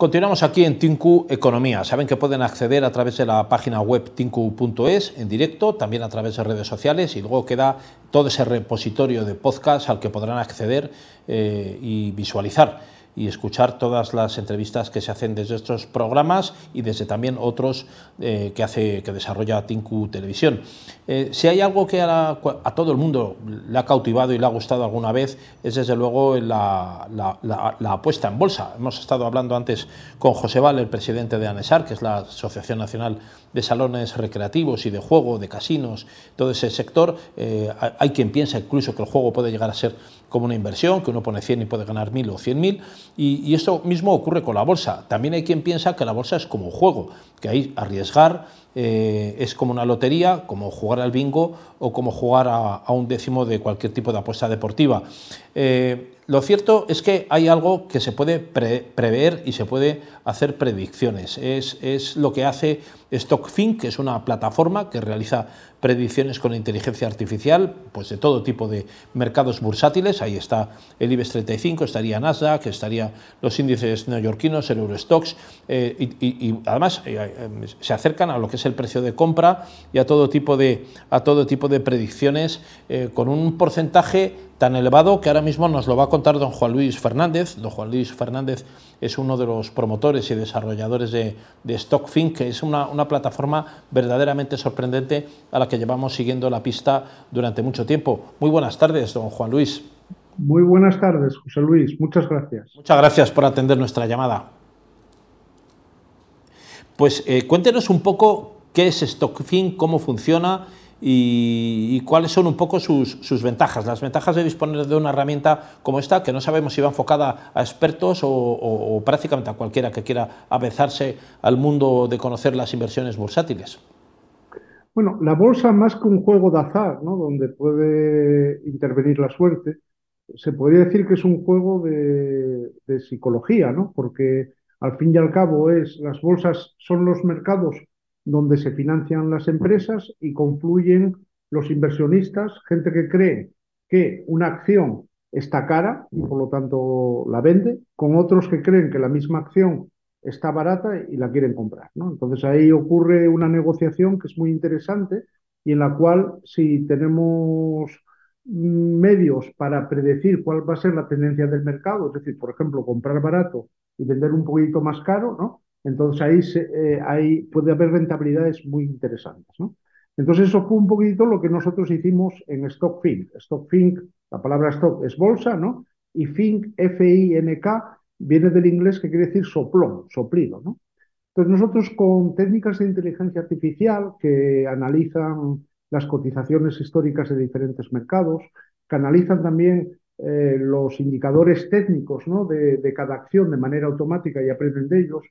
Continuamos aquí en Tinku Economía. Saben que pueden acceder a través de la página web tinku.es en directo, también a través de redes sociales y luego queda todo ese repositorio de podcast al que podrán acceder eh, y visualizar y escuchar todas las entrevistas que se hacen desde estos programas y desde también otros eh, que hace que desarrolla Tinku Televisión. Eh, si hay algo que a, todo el mundo le ha cautivado y le ha gustado alguna vez es desde luego la, apuesta en bolsa. Hemos estado hablando antes con José Val, el presidente de ANESAR, que es la Asociación Nacional de Salones Recreativos y de Juego, de casinos, todo ese sector. Eh, hay quien piensa incluso que el juego puede llegar a ser como una inversión, que uno pone 100 y puede ganar 1000 o 100.000. Y, y esto mismo ocurre con la bolsa. También hay quien piensa que la bolsa es como un juego, que hay arriesgar, eh, es como una lotería, como jugar al bingo o como jugar a, un décimo de cualquier tipo de apuesta deportiva. Eh, lo cierto es que hay algo que se puede prever y se puede hacer predicciones. Es, es lo que hace StockFin, que es una plataforma que realiza predicciones con inteligencia artificial, pues de todo tipo de mercados bursátiles. Ahí está el IBEX 35, estaría Nasdaq, estaría los índices neoyorquinos, el Eurostox, eh, y, además eh, eh, se acercan a lo que es el precio de compra y a todo tipo de, a todo tipo de predicciones con un porcentaje tan elevado que ahora mismo nos lo va a contar don Juan Luis Fernández. Don Juan Luis Fernández es uno de los promotores y desarrolladores de, de StockFin, que es una, una plataforma verdaderamente sorprendente a la que llevamos siguiendo la pista durante mucho tiempo. Muy buenas tardes, don Juan Luis. Muy buenas tardes, José Luis. Muchas gracias. Muchas gracias por atender nuestra llamada. Pues eh, cuéntenos un poco qué es StockFin, cómo funciona y, cuáles son un poco sus, ventajas, las ventajas de disponer de una herramienta como esta, que no sabemos si va enfocada a expertos o, prácticamente a cualquiera que quiera avezarse al mundo de conocer las inversiones bursátiles. Bueno, la bolsa más que un juego de azar, ¿no? donde puede intervenir la suerte, se podría decir que es un juego de, de psicología, ¿no? porque al fin y al cabo es las bolsas son los mercados donde se financian las empresas y confluyen los inversionistas, gente que cree que una acción está cara y por lo tanto la vende, con otros que creen que la misma acción está barata y la quieren comprar. Entonces ahí ocurre una negociación que es muy interesante y en la cual si tenemos medios para predecir cuál va a ser la tendencia del mercado, es decir, por ejemplo, comprar barato y vender un poquito más caro, ¿no? Entonces ahí, eh, puede haber rentabilidades muy interesantes. ¿no? Entonces eso fue un poquito lo que nosotros hicimos en StockFink. StockFink, la palabra stock es bolsa, ¿no? Y Fink, F-I-N-K, viene del inglés que quiere decir soplón, soplido, ¿no? Entonces nosotros con técnicas de inteligencia artificial que analizan las cotizaciones históricas de diferentes mercados, que analizan también eh, los indicadores técnicos ¿no? de, de, cada acción de manera automática y aprenden de ellos,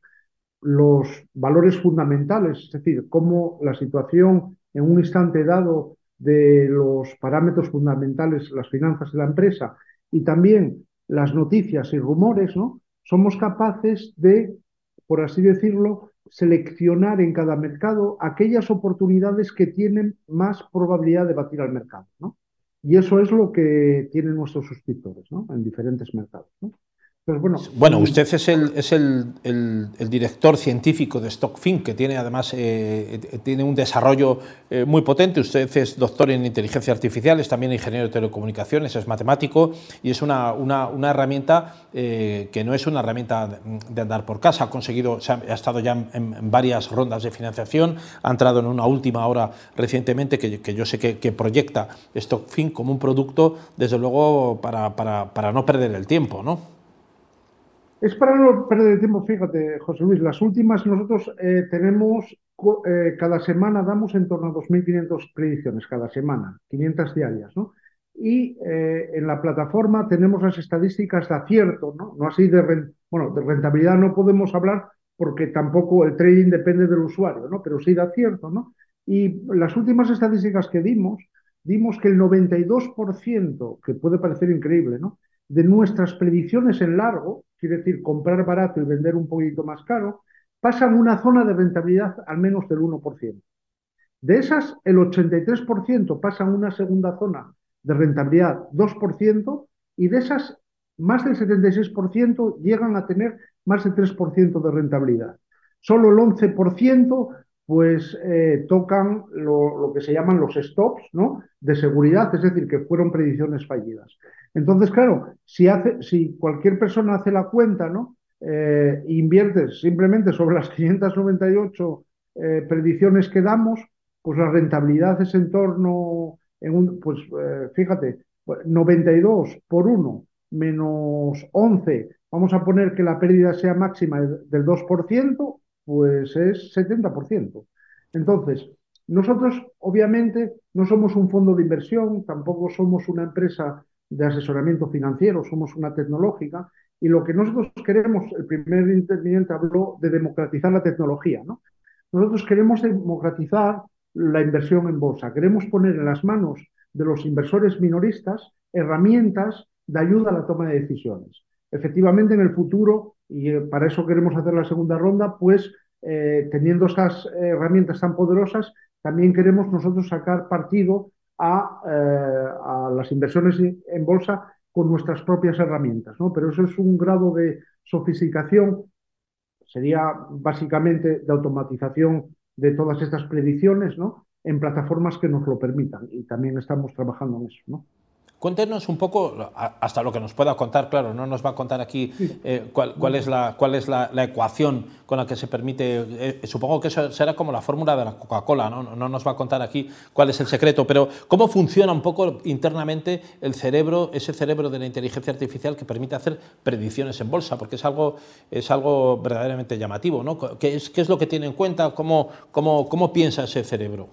los valores fundamentales, es decir, cómo la situación en un instante dado de los parámetros fundamentales, las finanzas de la empresa y también las noticias y rumores, ¿no? Somos capaces de, por así decirlo, seleccionar en cada mercado aquellas oportunidades que tienen más probabilidad de batir al mercado, ¿no? Y eso es lo que tienen nuestros suscriptores, ¿no? En diferentes mercados, ¿no? Bueno, usted es, el, es el, el, director científico de StockFin, que tiene además eh, tiene un desarrollo eh, muy potente. Usted es doctor en inteligencia artificial, es también ingeniero de telecomunicaciones, es matemático y es una, una, una herramienta eh, que no es una herramienta de andar por casa. Ha conseguido, ha, estado ya en, varias rondas de financiación, ha entrado en una última hora recientemente que, que yo sé que, que, proyecta StockFin como un producto, desde luego, para, para, para no perder el tiempo, ¿no? Es para no perder el tiempo, fíjate, José Luis, las últimas nosotros eh, tenemos, eh, cada semana damos en torno a 2.500 predicciones, cada semana, 500 diarias, ¿no? Y eh, en la plataforma tenemos las estadísticas de acierto, ¿no? No así de, bueno, de rentabilidad no podemos hablar porque tampoco el trading depende del usuario, ¿no? Pero sí de acierto, ¿no? Y las últimas estadísticas que dimos, dimos que el 92%, que puede parecer increíble, ¿no? De nuestras predicciones en largo, quiere decir comprar barato y vender un poquito más caro, pasan una zona de rentabilidad al menos del 1%. De esas, el 83% pasan una segunda zona de rentabilidad 2% y de esas, más del 76% llegan a tener más de 3% de rentabilidad. Solo el 11% pues eh, tocan lo, que se llaman los stops ¿no? de seguridad, es decir, que fueron predicciones fallidas. Entonces, claro, si, hace, si cualquier persona hace la cuenta, ¿no? Eh, invierte simplemente sobre las 598 eh, predicciones que damos, pues la rentabilidad es en torno, en un, pues fíjate, 92 por 1 menos 11, vamos a poner que la pérdida sea máxima del 2%, pues es 70%. Entonces, nosotros obviamente no somos un fondo de inversión, tampoco somos una empresa de asesoramiento financiero, somos una tecnológica y lo que nosotros queremos, el primer interviniente habló de democratizar la tecnología, ¿no? Nosotros queremos democratizar la inversión en bolsa, queremos poner en las manos de los inversores minoristas herramientas de ayuda a la toma de decisiones. Efectivamente, en el futuro, y eh, para eso queremos hacer la segunda ronda, pues eh, teniendo esas herramientas tan poderosas, también queremos nosotros sacar partido a, eh, a, las inversiones en bolsa con nuestras propias herramientas. ¿no? Pero eso es un grado de sofisticación, sería básicamente de automatización de todas estas predicciones ¿no? en plataformas que nos lo permitan. Y también estamos trabajando en eso. ¿no? Cuéntenos un poco, hasta lo que nos pueda contar, claro, no nos va a contar aquí eh, cuál, es, la, cuál es la, ecuación con la que se permite, eh, supongo que eso será como la fórmula de la Coca-Cola, ¿no? no nos va a contar aquí cuál es el secreto, pero cómo funciona un poco internamente el cerebro, ese cerebro de la inteligencia artificial que permite hacer predicciones en bolsa, porque es algo, es algo verdaderamente llamativo, ¿no? ¿Qué es, qué es lo que tiene en cuenta? ¿Cómo, cómo, cómo piensa ese cerebro?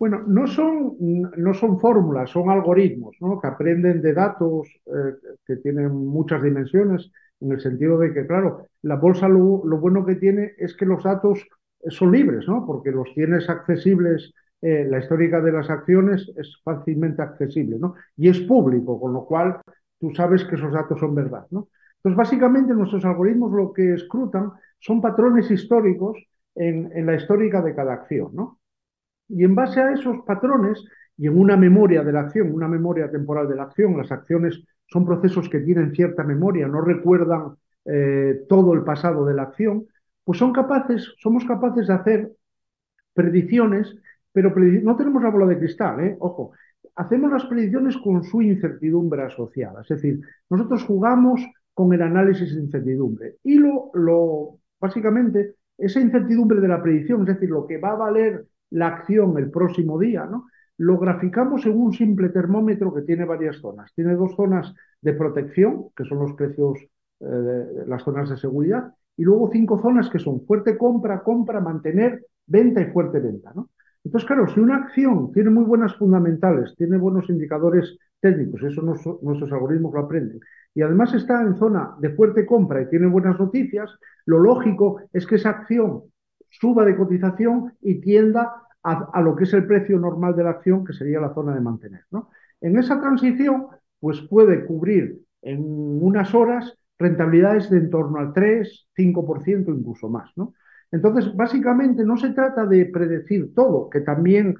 Bueno, no son, no son fórmulas, son algoritmos ¿no? que aprenden de datos eh, que tienen muchas dimensiones, en el sentido de que, claro, la bolsa lo, bueno que tiene es que los datos son libres, ¿no? porque los tienes accesibles, eh, la histórica de las acciones es fácilmente accesible ¿no? y es público, con lo cual tú sabes que esos datos son verdad. ¿no? Entonces, básicamente nuestros algoritmos lo que escrutan son patrones históricos en, en la histórica de cada acción. ¿no? Y en base a esos patrones y en una memoria de la acción, una memoria temporal de la acción, las acciones son procesos que tienen cierta memoria, no recuerdan eh, todo el pasado de la acción, pues son capaces, somos capaces de hacer predicciones, pero no tenemos la bola de cristal, ¿eh? ojo, hacemos las predicciones con su incertidumbre asociada, es decir, nosotros jugamos con el análisis de incertidumbre y lo, lo básicamente esa incertidumbre de la predicción, es decir, lo que va a valer la acción el próximo día, ¿no? Lo graficamos en un simple termómetro que tiene varias zonas. Tiene dos zonas de protección, que son los precios, eh, las zonas de seguridad, y luego cinco zonas que son fuerte compra, compra, mantener, venta y fuerte venta, ¿no? Entonces, claro, si una acción tiene muy buenas fundamentales, tiene buenos indicadores técnicos, eso nuestros algoritmos lo aprenden, y además está en zona de fuerte compra y tiene buenas noticias, lo lógico es que esa acción suba de cotización y tienda a, lo que es el precio normal de la acción, que sería la zona de mantener. En esa transición, pues puede cubrir en unas horas rentabilidades de en torno al 3, 5%, incluso más. Entonces, básicamente no se trata de predecir todo, que también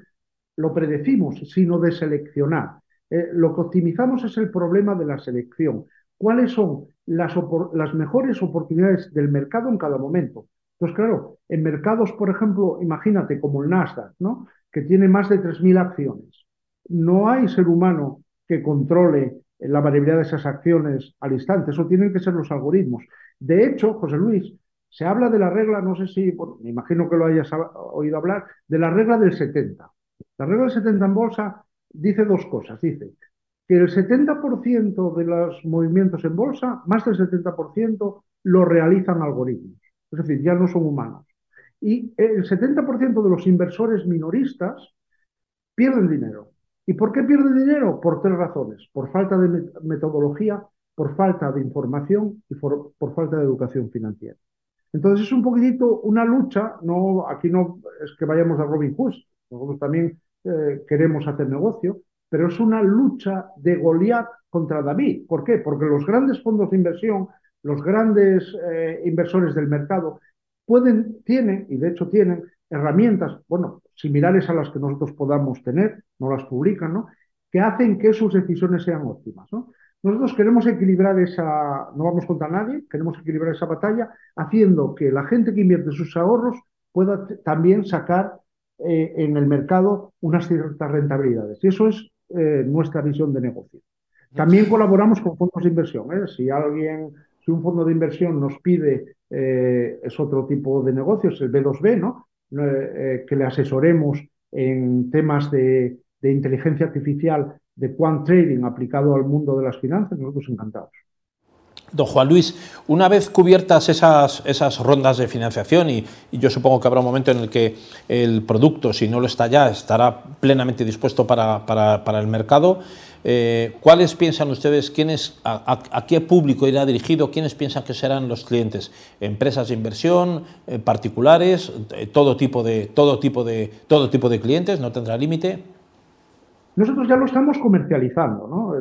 lo predecimos, sino de seleccionar. Eh, lo que optimizamos es el problema de la selección. ¿Cuáles son las mejores oportunidades del mercado en cada momento? Entonces, claro, en mercados, por ejemplo, imagínate como el Nasdaq, ¿no? que tiene más de 3.000 acciones. No hay ser humano que controle la variabilidad de esas acciones al instante. Eso tienen que ser los algoritmos. De hecho, José Luis, se habla de la regla, no sé si, me imagino que lo hayas oído hablar, de la regla del 70. La regla del 70 en bolsa dice dos cosas. Dice que el 70% de los movimientos en bolsa, más del 70%, lo realizan algoritmos es decir, ya no son humanos. Y el 70% de los inversores minoristas pierden dinero. ¿Y por qué pierden dinero? Por tres razones. Por falta de metodología, por falta de información y por, falta de educación financiera. Entonces es un poquitito una lucha, no, aquí no es que vayamos a Robin Hood, nosotros también eh, queremos hacer negocio, pero es una lucha de Goliat contra David. ¿Por qué? Porque los grandes fondos de inversión los grandes eh, inversores del mercado pueden, tienen, y de hecho tienen, herramientas, bueno, similares a las que nosotros podamos tener, no las publican, ¿no? Que hacen que sus decisiones sean óptimas, ¿no? Nosotros queremos equilibrar esa, no vamos contra nadie, queremos equilibrar esa batalla haciendo que la gente que invierte sus ahorros pueda también sacar eh, en el mercado unas ciertas rentabilidades. Y eso es eh, nuestra visión de negocio. También colaboramos con fondos de inversión. ¿eh? Si alguien, un fondo de inversión nos pide, es otro tipo de negocios, el B2B, ¿no? que le asesoremos en temas de, de inteligencia artificial de quant trading aplicado al mundo de las finanzas, nosotros encantados. Don Juan Luis, una vez cubiertas esas, esas rondas de financiación, y, yo supongo que habrá un momento en el que el producto, si no lo está ya, estará plenamente dispuesto para, para, el mercado, eh, ¿cuáles piensan ustedes, quiénes, a, qué público irá dirigido, quiénes piensan que serán los clientes? ¿Empresas de inversión, eh, particulares, eh, todo, tipo de, todo, tipo de, todo tipo de clientes? ¿No tendrá límite? Nosotros ya lo estamos comercializando, ¿no?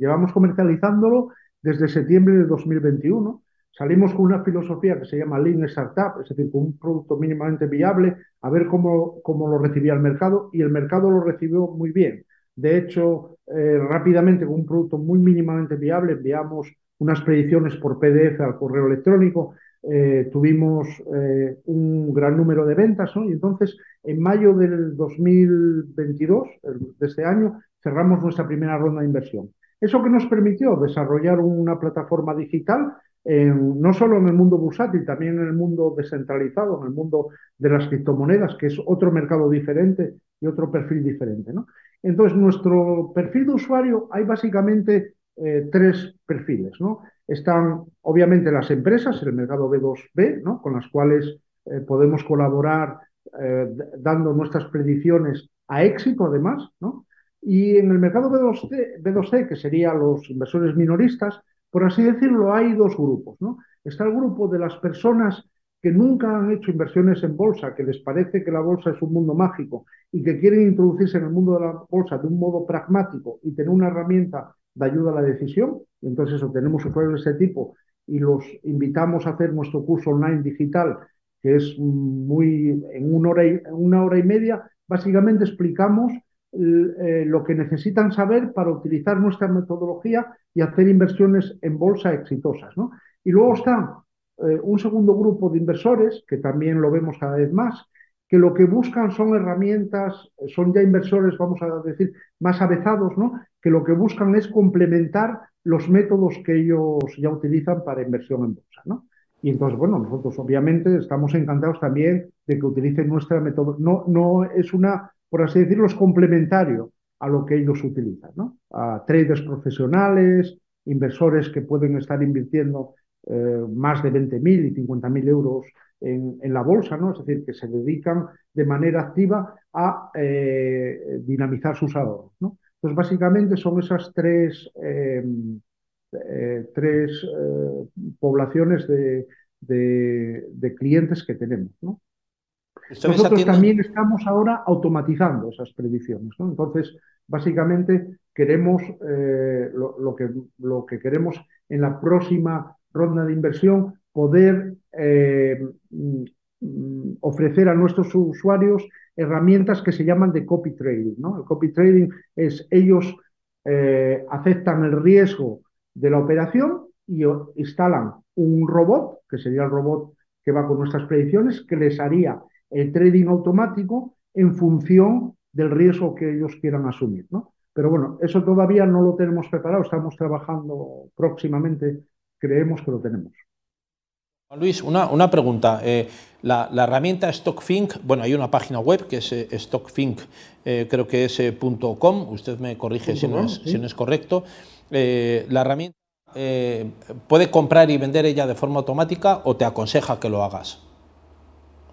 Llevamos comercializándolo desde septiembre de 2021. Salimos con una filosofía que se llama Lean Startup, es decir, con un producto mínimamente viable, a ver cómo, cómo lo recibía el mercado y el mercado lo recibió muy bien. De hecho, eh, rápidamente con un producto muy mínimamente viable enviamos unas predicciones por PDF al correo electrónico, eh, tuvimos eh, un gran número de ventas y entonces en mayo del 2022, de este año, cerramos nuestra primera ronda de inversión. Eso que nos permitió desarrollar una plataforma digital, no solo en el mundo bursátil, también en el mundo descentralizado, en el mundo de las criptomonedas, que es otro mercado diferente y otro perfil diferente. ¿no? Entonces, nuestro perfil de usuario hay básicamente eh, tres perfiles. ¿no? Están, obviamente, las empresas, el mercado B2B, ¿no? con las cuales eh, podemos colaborar eh, dando nuestras predicciones a éxito, además, ¿no? Y en el mercado B2C, B2C, que serían los inversores minoristas, por así decirlo, hay dos grupos. ¿no? Está el grupo de las personas que nunca han hecho inversiones en bolsa, que les parece que la bolsa es un mundo mágico y que quieren introducirse en el mundo de la bolsa de un modo pragmático y tener una herramienta de ayuda a la decisión. Entonces, eso, tenemos usuarios de ese tipo y los invitamos a hacer nuestro curso online digital, que es muy en una hora y, en una hora y media. Básicamente explicamos eh, lo que necesitan saber para utilizar nuestra metodología y hacer inversiones en bolsa exitosas. ¿no? Y luego está eh, un segundo grupo de inversores, que también lo vemos cada vez más, que lo que buscan son herramientas, son ya inversores, vamos a decir, más avezados, ¿no? que lo que buscan es complementar los métodos que ellos ya utilizan para inversión en bolsa. ¿no? Y entonces, bueno, nosotros obviamente estamos encantados también de que utilicen nuestra metodología. No, no es una por así decirlo, es complementario a lo que ellos utilizan, ¿no? A traders profesionales, inversores que pueden estar invirtiendo eh, más de 20.000 y 50.000 euros en, la bolsa, ¿no? Es decir, que se dedican de manera activa a eh, dinamizar sus ahorros, ¿no? Entonces, básicamente son esas tres, eh, tres poblaciones de, de clientes que tenemos, ¿no? Nosotros también estamos ahora automatizando esas predicciones. Entonces, básicamente queremos eh, lo, que, lo que queremos en la próxima ronda de inversión poder eh, mm, ofrecer a nuestros usuarios herramientas que se llaman de copy trading. ¿no? El copy trading es ellos eh, aceptan el riesgo de la operación y instalan un robot, que sería el robot que va con nuestras predicciones, que les haría el trading automático en función del riesgo que ellos quieran asumir. ¿no? Pero bueno, eso todavía no lo tenemos preparado, estamos trabajando próximamente, creemos que lo tenemos. Luis, una, una pregunta. Eh, la, herramienta StockFink, bueno, hay una página web que es eh, StockFink, eh, creo que es .com, usted me corrige si, no es, si no es correcto. la herramienta puede comprar y vender ella de forma automática o te aconseja que lo hagas.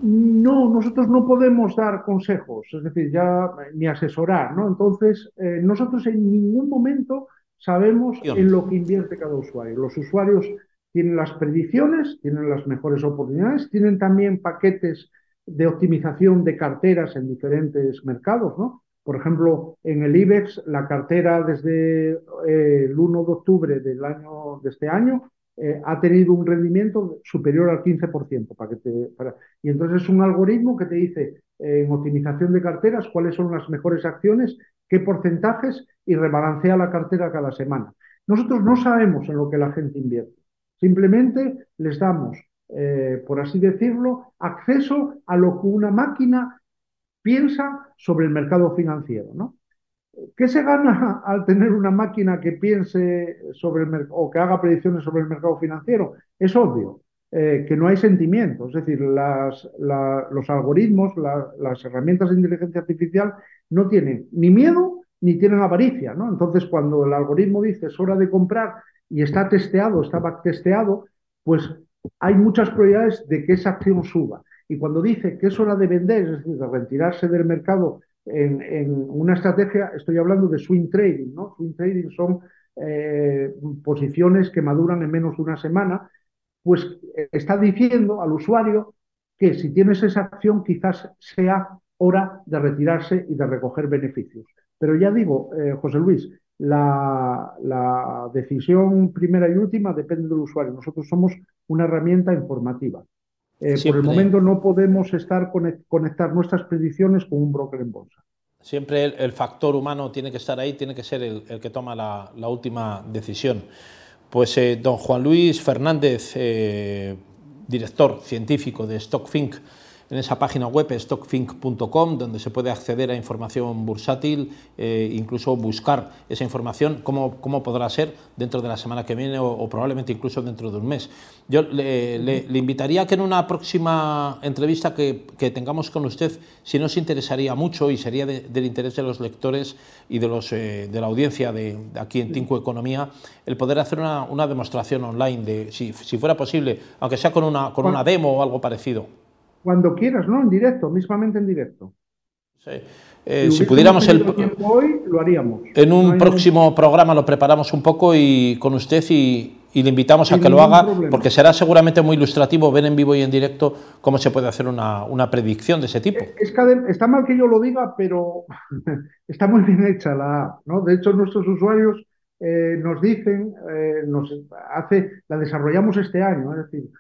No, nosotros no podemos dar consejos, es decir, ya ni asesorar, ¿no? Entonces, eh, nosotros en ningún momento sabemos en lo que invierte cada usuario. Los usuarios tienen las predicciones, tienen las mejores oportunidades, tienen también paquetes de optimización de carteras en diferentes mercados, ¿no? Por ejemplo, en el IBEX, la cartera desde eh, el 1 de octubre del año, de este año eh, ha tenido un rendimiento superior al 15%. Para que te, Y entonces es un algoritmo que te dice eh, en optimización de carteras cuáles son las mejores acciones, qué porcentajes y rebalancea la cartera cada semana. Nosotros no sabemos en lo que la gente invierte. Simplemente les damos, eh, por así decirlo, acceso a lo que una máquina piensa sobre el mercado financiero. ¿no? ¿Qué se gana al tener una máquina que piense sobre el o que haga predicciones sobre el mercado financiero? Es obvio. Eh, que no hay sentimiento. Es decir, los algoritmos, las herramientas de inteligencia artificial no tienen ni miedo ni tienen avaricia. ¿no? Entonces, cuando el algoritmo dice es hora de comprar y está testeado, está testeado, pues hay muchas probabilidades de que esa acción suba. Y cuando dice que es hora de vender, es decir, de retirarse del mercado en, una estrategia, estoy hablando de swing trading. ¿no? Swing trading son eh, posiciones que maduran en menos de una semana pues eh, está diciendo al usuario que si tienes esa acción quizás sea hora de retirarse y de recoger beneficios. Pero ya digo, eh, José Luis, la, decisión primera y última depende del usuario. Nosotros somos una herramienta informativa. Eh, por el momento no podemos estar conectar nuestras predicciones con un broker en bolsa. Siempre el, factor humano tiene que estar ahí, tiene que ser el, que toma la última decisión. Pues eh, don Juan Luis Fernández, eh, director científico de StockFink, en esa página web stockfink.com, donde se puede acceder a información bursátil, eh, incluso buscar esa información, cómo, cómo, podrá ser dentro de la semana que viene o, probablemente incluso dentro de un mes. Yo le, invitaría a que en una próxima entrevista que, tengamos con usted, si nos interesaría mucho y sería del interés de los lectores y de, los, eh, de la audiencia de, aquí en Tinco Economía, el poder hacer una, demostración online, de si, si, fuera posible, aunque sea con una, con una demo o algo parecido. Cuando quieras, ¿no? En directo, mismamente en directo. Sí. Eh, si, pudiéramos el, hoy, lo haríamos. En un próximo programa lo preparamos un poco y con usted y, le invitamos a que lo haga porque será seguramente muy ilustrativo ver en vivo y en directo cómo se puede hacer una, una predicción de ese tipo. Es que está mal que yo lo diga, pero está muy bien hecha la ¿no? De hecho, nuestros usuarios eh, nos dicen, eh, nos hace, la desarrollamos este año, es decir,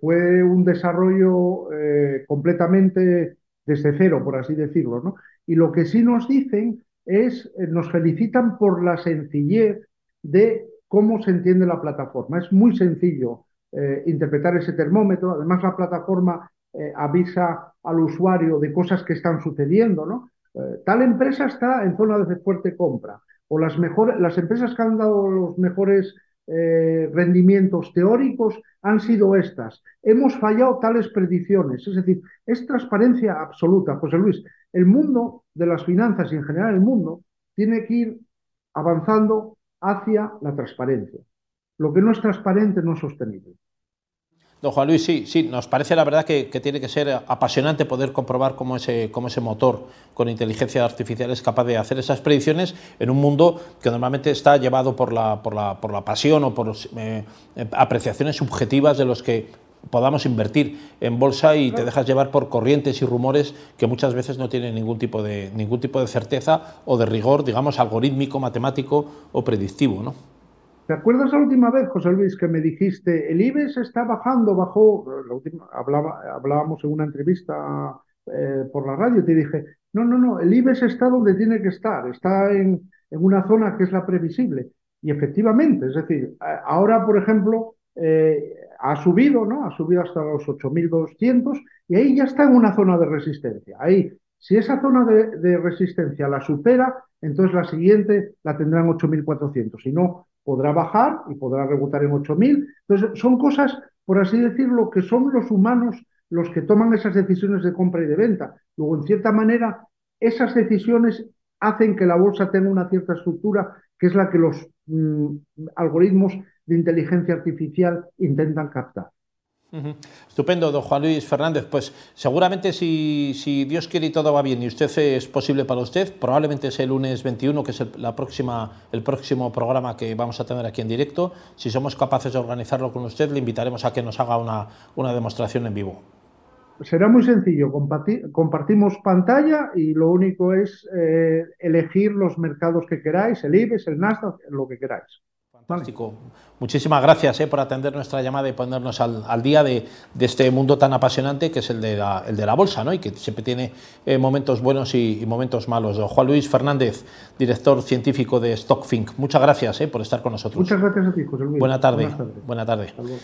fue un desarrollo eh, completamente desde cero, por así decirlo. ¿no? Y lo que sí nos dicen es, eh, nos felicitan por la sencillez de cómo se entiende la plataforma. Es muy sencillo eh, interpretar ese termómetro. Además, la plataforma avisa al usuario de cosas que están sucediendo. ¿no? tal empresa está en zona de fuerte compra. O las, mejores, las empresas que han dado los mejores eh, rendimientos teóricos han sido estas. Hemos fallado tales predicciones. Es decir, es transparencia absoluta. José Luis, el mundo de las finanzas y en general el mundo tiene que ir avanzando hacia la transparencia. Lo que no es transparente no es sostenible. Don Juan Luis, sí, sí, nos parece la verdad que, tiene que ser apasionante poder comprobar cómo ese, cómo ese motor con inteligencia artificial es capaz de hacer esas predicciones en un mundo que normalmente está llevado por la, por la, por la pasión o por eh, apreciaciones subjetivas de los que podamos invertir en bolsa y te dejas llevar por corrientes y rumores que muchas veces no tienen ningún tipo de, ningún tipo de certeza o de rigor, digamos, algorítmico, matemático o predictivo, ¿no? ¿Te acuerdas la última vez, José Luis, que me dijiste, el IBEX está bajando, bajó, hablábamos en una entrevista eh, por la radio, te dije, no, no, no, el IBEX está donde tiene que estar, está en, una zona que es la previsible. Y efectivamente, es decir, ahora, por ejemplo, eh, ha subido, ¿no? Ha subido hasta los 8.200 y ahí ya está en una zona de resistencia. Ahí, si esa zona de, de resistencia la supera, entonces la siguiente la tendrán 8.400. Si no, podrá bajar y podrá rebotar en 8.000. Entonces, son cosas, por así decirlo, que son los humanos los que toman esas decisiones de compra y de venta. Luego, en cierta manera, esas decisiones hacen que la bolsa tenga una cierta estructura, que es la que los mm, algoritmos de inteligencia artificial intentan captar. Estupendo, don Juan Luis Fernández. Pues seguramente si, Dios quiere y todo va bien y usted es posible para usted, probablemente es el lunes 21, que es el, la próxima, el próximo programa que vamos a tener aquí en directo. Si somos capaces de organizarlo con usted, le invitaremos a que nos haga una, una demostración en vivo. Será muy sencillo, compartimos pantalla y lo único es eh, elegir los mercados que queráis, el IBEX, el Nasdaq, lo que queráis. Fantástico. Muchísimas gracias eh, por atender nuestra llamada y ponernos al, día de, este mundo tan apasionante que es el de la, el de la bolsa, ¿no? Y que siempre tiene eh, momentos buenos y, momentos malos. Juan Luis Fernández, director científico de StockFink. Muchas gracias eh, por estar con nosotros. Muchas gracias a ti, José Luis. Buena tarde. Buena tarde. Buena tarde.